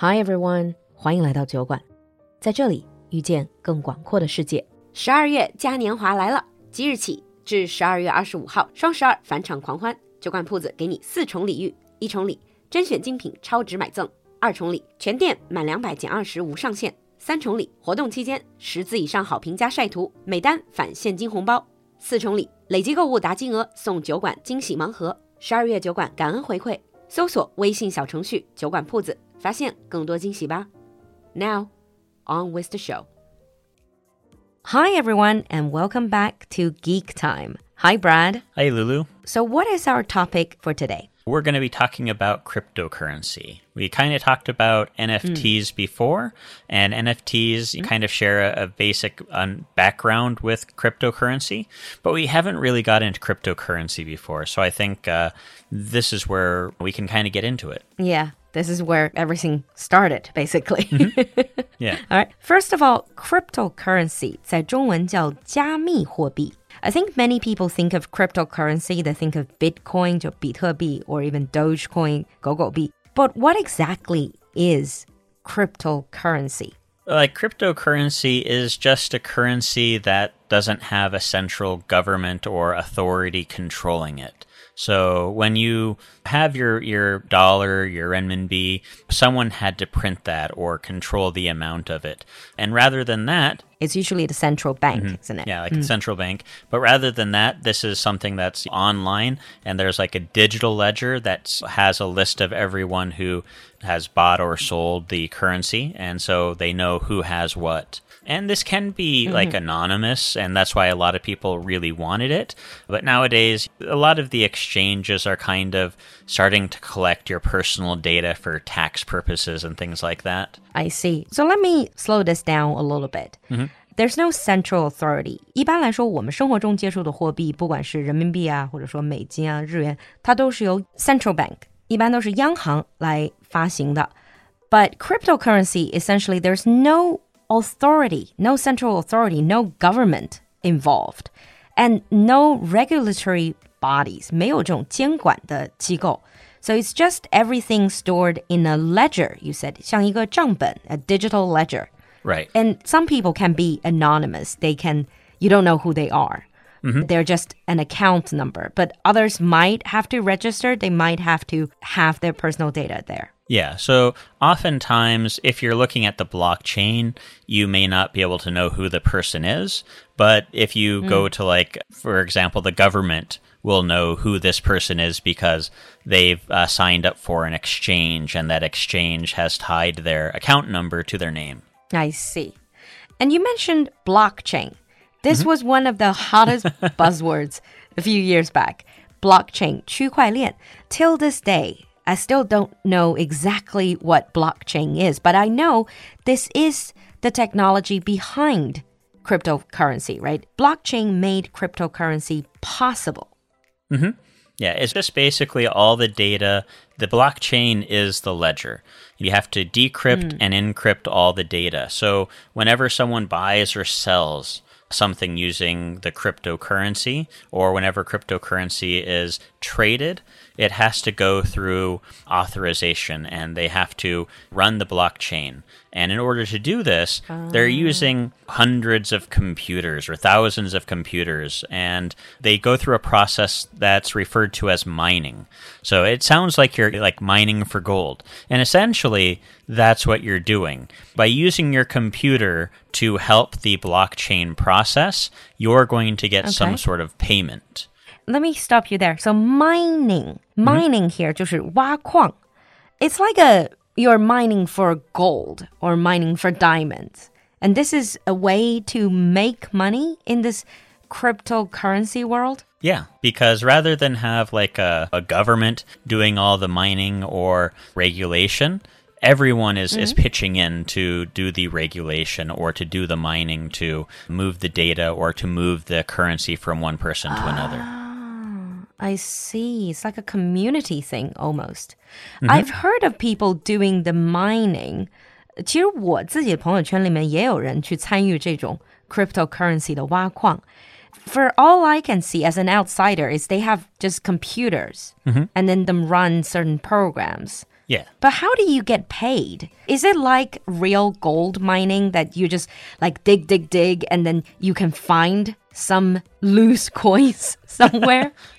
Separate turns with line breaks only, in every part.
Hi everyone，欢迎来到酒馆，在这里遇见更广阔的世界。十二月嘉年华来了，即日起至十二月二十五号，双十二返场狂欢，酒馆铺子给你四重礼遇：一重礼甄选精品超值买赠；二重礼全店满两百减二十无上限；三重礼活动期间十字以上好评加晒图，每单返现金红包；四重礼累计购物达金额送酒馆惊喜盲盒。十二月酒馆感恩回馈，搜索微信小程序“酒馆铺子”。发现更多惊喜吧。Now, on with the show. Hi, everyone, and welcome back to Geek Time. Hi, Brad.
Hi, Lulu.
So, what is our topic for today?
We're going to be talking about cryptocurrency. We kind of talked about NFTs mm. before, and NFTs mm. kind of share a, a basic um, background with cryptocurrency, but we haven't really got into cryptocurrency before. So I think uh, this is where we can kind of get into it.
Yeah, this is where everything started, basically. Mm
-hmm. Yeah.
all right. First of all, cryptocurrency 在中文叫加密货币。 I think many people think of cryptocurrency, they think of Bitcoin, 就比特币, or even Dogecoin, 狗狗币. But what exactly is cryptocurrency?
Like cryptocurrency is just a currency that doesn't have a central government or authority controlling it. So when you have your, your dollar, your renminbi, someone had to print that or control the amount of it. And rather than that,
it's usually the central bank,
mm-hmm.
isn't it?
Yeah, like mm. the central bank. But rather than that, this is something that's online, and there's like a digital ledger that has a list of everyone who has bought or sold the currency, and so they know who has what. And this can be mm-hmm. like anonymous, and that's why a lot of people really wanted it. But nowadays, a lot of the exchanges are kind of starting to collect your personal data for tax purposes and things like that.
I see. So let me slow this down a little bit. Mm-hmm. There's no central authority. 一般来说，我们生活中接触的货币，不管是人民币啊，或者说美金啊、日元，它都是由 central bank， 一般都是央行来发行的。But cryptocurrency essentially there's no authority, no central authority, no government involved, and no regulatory bodies, 没有这种监管的机构. So it's just everything stored in a ledger, you said, 像一个账本, a digital ledger.
Right.
And some people can be anonymous. They can, you don't know who they are. Mm -hmm. They're just an account number. But others might have to register. They might have to have their personal data there.
Yeah. So oftentimes, if you're looking at the blockchain, you may not be able to know who the person is. But if you mm. go to, like, for example, the government will know who this person is because they've uh, signed up for an exchange and that exchange has tied their account number to their name.
I see. And you mentioned blockchain. This mm -hmm. was one of the hottest buzzwords a few years back. Blockchain, 区块链. Till this day, I still don't know exactly what blockchain is, but I know this is the technology behind cryptocurrency, right? Blockchain made cryptocurrency possible.
Mm -hmm. Yeah, it's just basically all the data. The blockchain is the ledger. You have to decrypt mm. and encrypt all the data. So whenever someone buys or sells, something using the cryptocurrency, or whenever cryptocurrency is traded, it has to go through authorization and they have to run the blockchain. And in order to do this, they're ah. using hundreds of computers or thousands of computers, and they go through a process that's referred to as mining. So it sounds like you're like mining for gold. And essentially, that's what you're doing. By using your computer to help the blockchain process, you're going to get okay. some sort of payment
let me stop you there. So mining, mm-hmm. mining mm -hmm. here 就是挖矿. It's like a you're mining for gold or mining for diamonds. And this is a way to make money in this cryptocurrency world?
Yeah, because rather than have like a, a government doing all the mining or regulation, everyone is, mm -hmm. is mm-hmm. pitching in to do the regulation or to do the mining to move the data or to move the currency from one person to another. Ah.
I see. It's like a community thing almost. Mm -hmm. I've heard of people doing the mining. 其实我自己的朋友圈里面也有人去参与这种 cryptocurrency 的挖矿。 For all I can see as an outsider is they have just computers and then them run certain programs.
Yeah.
But how do you get paid? Is it like real gold mining that you just like dig, dig, dig, and then you can find some loose coins somewhere?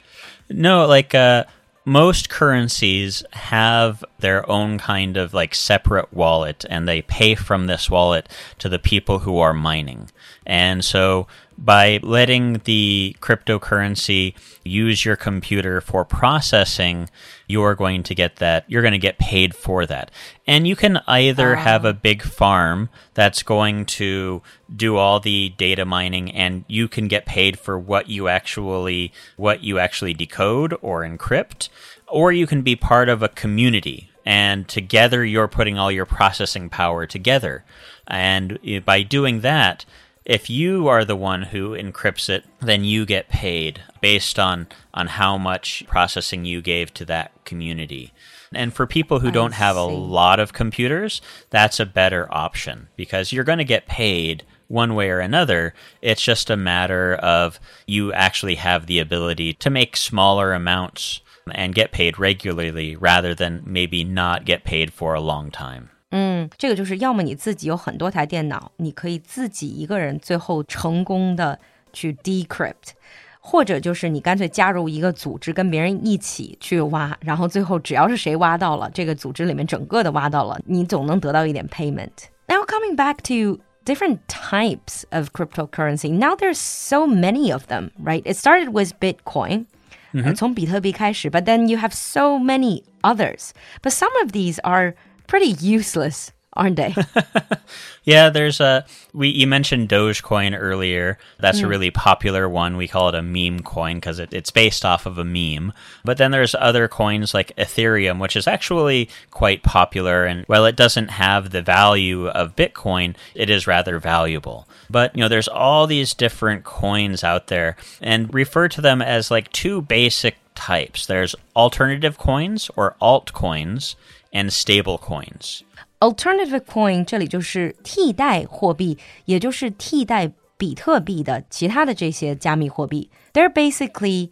No, like uh, most currencies have their own kind of like separate wallet, and they pay from this wallet to the people who are mining. And so by letting the cryptocurrency use your computer for processing, you're going to get that, you're going to get paid for that. And you can either have a big farm that's going to do all the data mining and you can get paid for what you actually what you actually decode or encrypt, or you can be part of a community and together you're putting all your processing power together. And uh, by doing that, if you are the one who encrypts it, then you get paid based on on how much processing you gave to that community. And for people who don't have a lot of computers, that's a better option because you're going to get paid one way or another. It's just a matter of you actually have the ability to make smaller amounts and get paid regularly rather than maybe not get paid for a long time.
嗯，这个就是要么你自己有很多台电脑，你可以自己一个人最后成功的去 decrypt，或者就是你干脆加入一个组织，跟别人一起去挖，然后最后只要是谁挖到了，这个组织里面整个的挖到了，你总能得到一点 payment。Now coming back to different types of cryptocurrency, now there's so many of them, right? It started with Bitcoin. 呃从比特币开始, but then you have so many others. But some of these are pretty useless, aren't they?
Yeah, there's a we you mentioned Dogecoin earlier. That's a mm. really popular one. We call it a meme coin because it, it's based off of a meme. But then there's other coins like Ethereum, which is actually quite popular. And while it doesn't have the value of Bitcoin, it is rather valuable. But you know, there's all these different coins out there, and refer to them as like two basic types. There's alternative coins or altcoins and stable coins.
Alternative coin 这里就是替代货币，也就是替代比特币的其他的这些加密货币。They're basically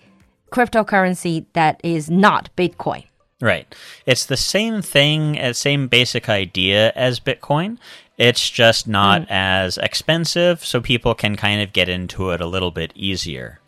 cryptocurrency that is not Bitcoin.
Right. It's the same thing, uh, same basic idea as Bitcoin. It's just not as expensive, so people can kind of get into it a little bit easier.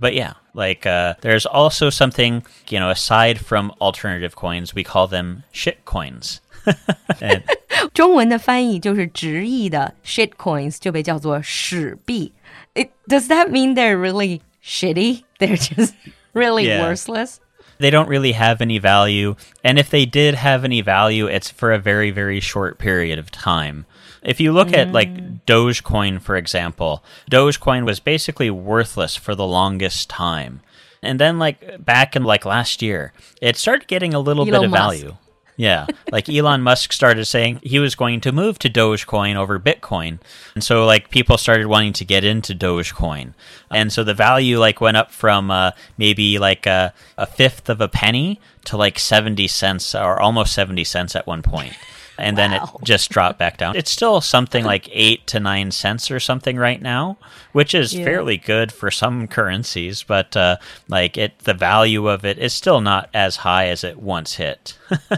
But yeah, like uh, there's also something, you know, aside from alternative coins, we call them shit coins. and
中文的翻译就是直译的 shit coins 就被叫做屎币。It, does that mean they're really shitty? They're just really
Yeah.
worthless?
they don't really have any value. And if they did have any value, it's for a very, very short period of time. If you look at like Dogecoin, for example, Dogecoin was basically worthless for the longest time. And then, like, back in like last year, it started getting a little bit of
Musk.
value. Yeah. Like Elon Musk started saying he was going to move to Dogecoin over Bitcoin. And so like people started wanting to get into Dogecoin. And so the value like went up from uh, maybe like a, a fifth of a penny to like 70 cents or almost 70 cents at one point. And then it just dropped back down. It's still something like eight to nine cents or something right now, which is
Yeah.
fairly good for some currencies, but uh, like it, the value of it is still not as high as it once hit.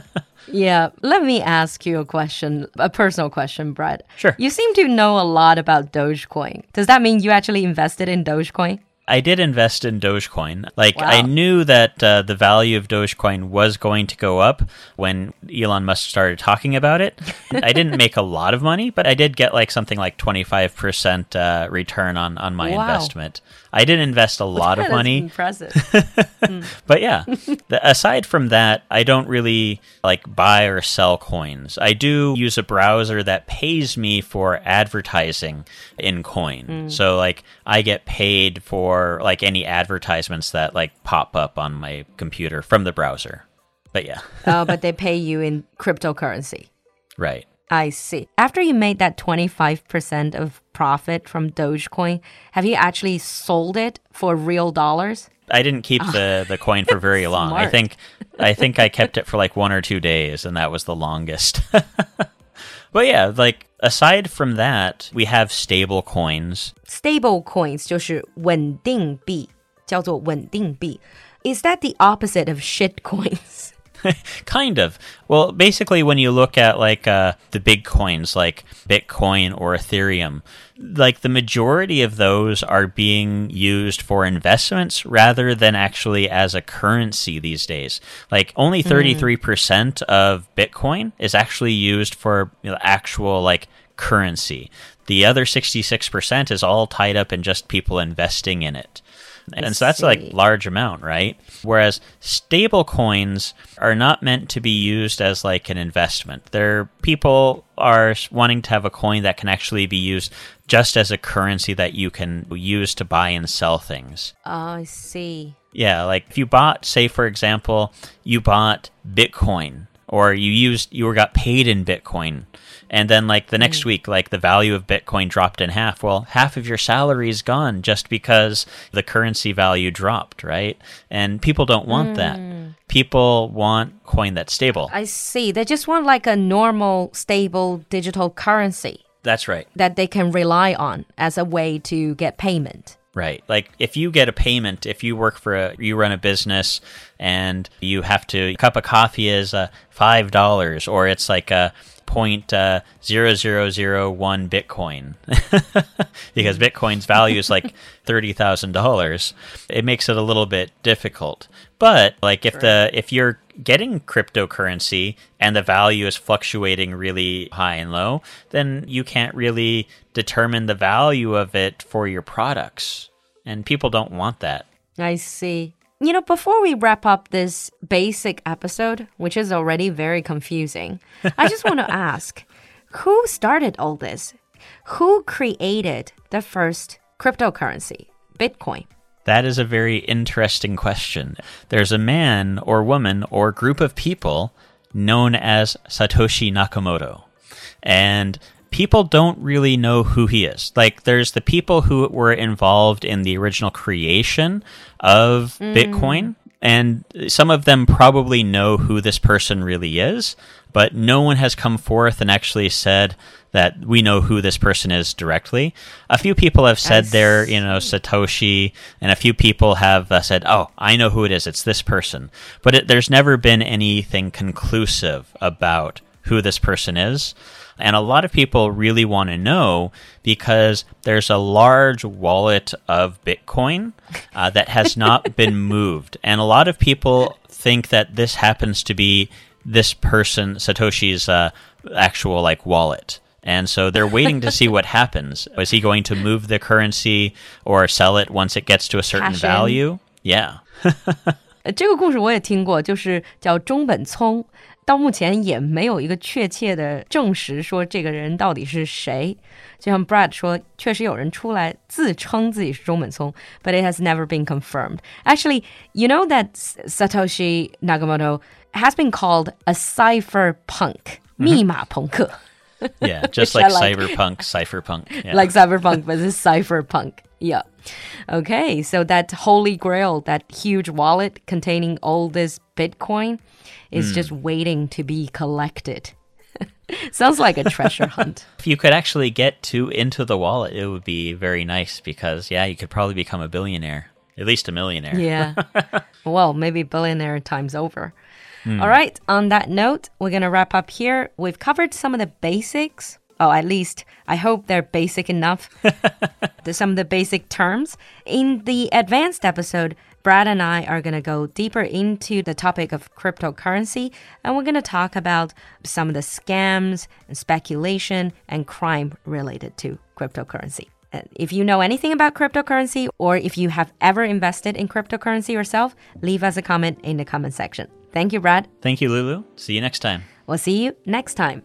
Yeah, let me ask you a question, a personal question, Brad.
Sure.
You seem to know a lot about Dogecoin. Does that mean you actually invested in Dogecoin?
I did invest in Dogecoin. Like
Wow.
I knew that uh, the value of Dogecoin was going to go up when Elon Musk started talking about it. I didn't make a lot of money, but I did get like something like twenty five percent uh, return on on my
Wow.
investment. I didn't invest a lot of money,
Impressive. Hmm.
but yeah. the, aside from that, I don't really like buy or sell coins. I do use a browser that pays me for advertising in coin. Hmm. So like I get paid for like any advertisements that like pop up on my computer from the browser. But yeah,
oh, but they pay you in cryptocurrency.
right.
I see. After you made that 25% of profit from Dogecoin, have you actually sold it for real dollars?
I didn't keep the, the coin for very long. I
Smart.
think I think I kept it for like one or two days, and that was the longest. but yeah, like aside from that, we have stable coins.
Stable coins 就是稳定币，叫做稳定币。Is that the opposite of shit coins?
kind of. Well, basically, when you look at like uh, the big coins like Bitcoin or Ethereum, like the majority of those are being used for investments rather than actually as a currency these days. Like only 33% mm. of Bitcoin is actually used for you know, actual like currency. The other 66% is all tied up in just people investing in it and so that's see. like large amount, right? Whereas stable coins are not meant to be used as like an investment. They're people are wanting to have a coin that can actually be used just as a currency that you can use to buy and sell things.
Oh, I see.
Yeah, like if you bought, say for example, you bought Bitcoin or you used you got paid in Bitcoin. And then like the next mm. week like the value of bitcoin dropped in half. Well half of your salary is gone just because the currency value dropped right? And people don't want mm. that people want coin that's stable.
I see. They just want like a normal stable digital currency
that's right.
that they can rely on as a way to get payment
Right. Like if you get a payment, if you work for a, you run a business and you have to, a cup of coffee is uh, $5 or it's like a, point uh, zero zero zero one Bitcoin because Bitcoin's value is like thirty thousand dollars. It makes it a little bit difficult. But like if the if you're getting cryptocurrency and the value is fluctuating really high and low, then you can't really determine the value of it for your products. And people don't want that.
I see. You know, before we wrap up this basic episode, which is already very confusing, I just want to ask who started all this? Who created the first cryptocurrency, Bitcoin?
That is a very interesting question. There's a man or woman or group of people known as Satoshi Nakamoto. And people don't really know who he is. Like, there's the people who were involved in the original creation of mm. Bitcoin, and some of them probably know who this person really is, but no one has come forth and actually said that we know who this person is directly. A few people have said they're, you know, Satoshi, and a few people have uh, said, oh, I know who it is, it's this person. But it, there's never been anything conclusive about who this person is. And a lot of people really want to know because there's a large wallet of Bitcoin uh, that has not been moved. And a lot of people think that this happens to be this person, Satoshi's uh, actual like wallet. And so they're waiting to see what happens. Is he going to move the currency or sell it once it gets to a certain value? Yeah.
这个故事我也听过，就是叫中本聪。 到目前也没有一个确切的证实说这个人到底是谁。就像 Brad 说，确实有人出来自称自己是中本聪，but it has never been confirmed. Actually, you know that Satoshi Nakamoto has been called a cipher punk，密码朋克。
yeah, just like, like cyberpunk, cypherpunk.
Yeah. Like cyberpunk, but it's cypherpunk. Yeah. Okay, so that holy grail, that huge wallet containing all this Bitcoin, is mm. just waiting to be collected. Sounds like a treasure hunt.
If you could actually get to into the wallet, it would be very nice because yeah, you could probably become a billionaire, at least a millionaire.
Yeah. well, maybe billionaire times over. Mm. All right. On that note, we're gonna wrap up here. We've covered some of the basics. Oh, at least I hope they're basic enough. some of the basic terms. In the advanced episode, Brad and I are going to go deeper into the topic of cryptocurrency and we're going to talk about some of the scams and speculation and crime related to cryptocurrency. If you know anything about cryptocurrency or if you have ever invested in cryptocurrency yourself, leave us a comment in the comment section. Thank you, Brad.
Thank you, Lulu. See you next time.
We'll see you next time.